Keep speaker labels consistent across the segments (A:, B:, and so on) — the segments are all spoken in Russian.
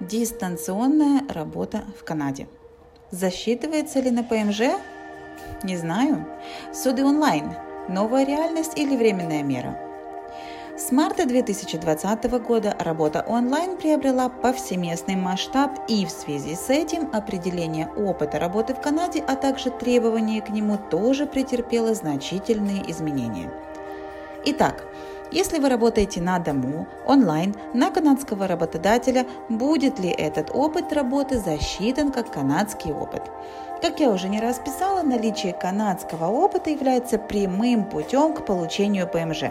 A: Дистанционная работа в Канаде. Засчитывается ли на ПМЖ? Не знаю. Суды онлайн. Новая реальность или временная мера? С марта 2020 года работа онлайн приобрела повсеместный масштаб и в связи с этим определение опыта работы в Канаде, а также требования к нему тоже претерпело значительные изменения. Итак, если вы работаете на дому, онлайн, на канадского работодателя, будет ли этот опыт работы засчитан как канадский опыт? Как я уже не раз писала, наличие канадского опыта является прямым путем к получению ПМЖ.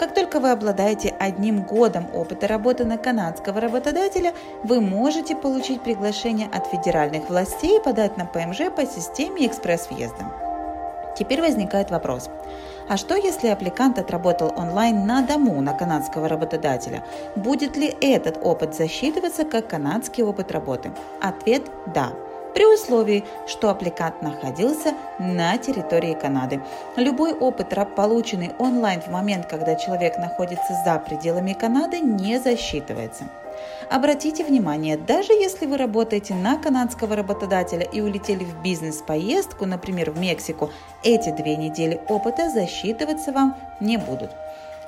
A: Как только вы обладаете одним годом опыта работы на канадского работодателя, вы можете получить приглашение от федеральных властей и подать на ПМЖ по системе экспресс-въезда. Теперь возникает вопрос. А что если аппликант отработал онлайн на дому на канадского работодателя? Будет ли этот опыт засчитываться как канадский опыт работы? Ответ – да при условии, что аппликант находился на территории Канады. Любой опыт, полученный онлайн в момент, когда человек находится за пределами Канады, не засчитывается. Обратите внимание, даже если вы работаете на канадского работодателя и улетели в бизнес-поездку, например, в Мексику, эти две недели опыта засчитываться вам не будут.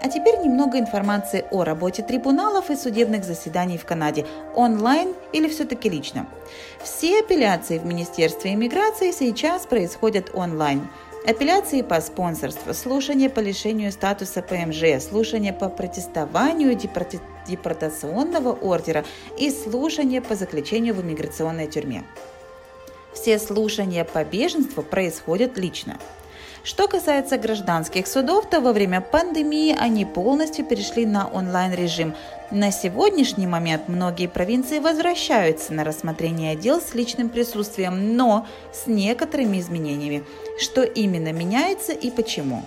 A: А теперь немного информации о работе трибуналов и судебных заседаний в Канаде, онлайн или все-таки лично. Все апелляции в Министерстве иммиграции сейчас происходят онлайн. Апелляции по спонсорству, слушание по лишению статуса ПМЖ, слушание по протестованию депортационного ордера и слушание по заключению в иммиграционной тюрьме. Все слушания по беженству происходят лично. Что касается гражданских судов, то во время пандемии они полностью перешли на онлайн-режим. На сегодняшний момент многие провинции возвращаются на рассмотрение дел с личным присутствием, но с некоторыми изменениями. Что именно меняется и почему?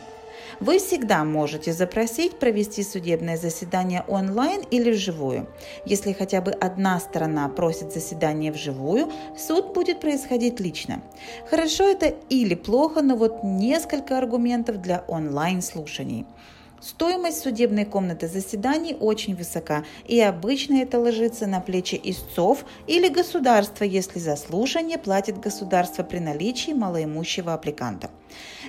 A: Вы всегда можете запросить провести судебное заседание онлайн или вживую. Если хотя бы одна сторона просит заседание вживую, суд будет происходить лично. Хорошо это или плохо, но вот несколько аргументов для онлайн-слушаний. Стоимость судебной комнаты заседаний очень высока, и обычно это ложится на плечи истцов или государства, если за слушание платит государство при наличии малоимущего аппликанта.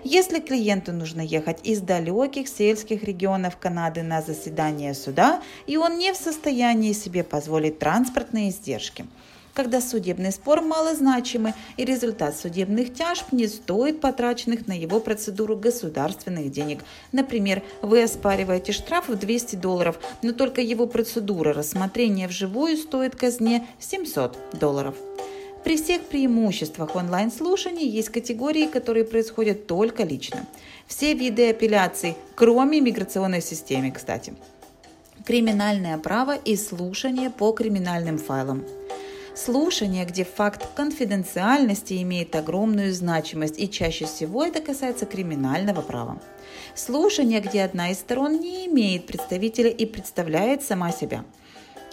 A: Если клиенту нужно ехать из далеких сельских регионов Канады на заседание суда, и он не в состоянии себе позволить транспортные издержки – когда судебный спор малозначимый и результат судебных тяжб не стоит потраченных на его процедуру государственных денег. Например, вы оспариваете штраф в 200 долларов, но только его процедура рассмотрения вживую стоит казне 700 долларов. При всех преимуществах онлайн-слушаний есть категории, которые происходят только лично. Все виды апелляций, кроме миграционной системы, кстати. Криминальное право и слушание по криминальным файлам – Слушание, где факт конфиденциальности имеет огромную значимость, и чаще всего это касается криминального права. Слушание, где одна из сторон не имеет представителя и представляет сама себя.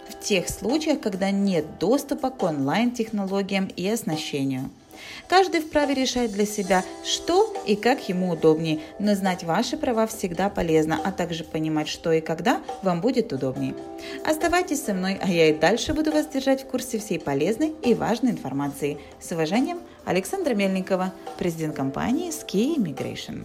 A: В тех случаях, когда нет доступа к онлайн-технологиям и оснащению – Каждый вправе решать для себя, что и как ему удобнее, но знать ваши права всегда полезно, а также понимать, что и когда вам будет удобнее. Оставайтесь со мной, а я и дальше буду вас держать в курсе всей полезной и важной информации. С уважением, Александра Мельникова, президент компании Ski Immigration.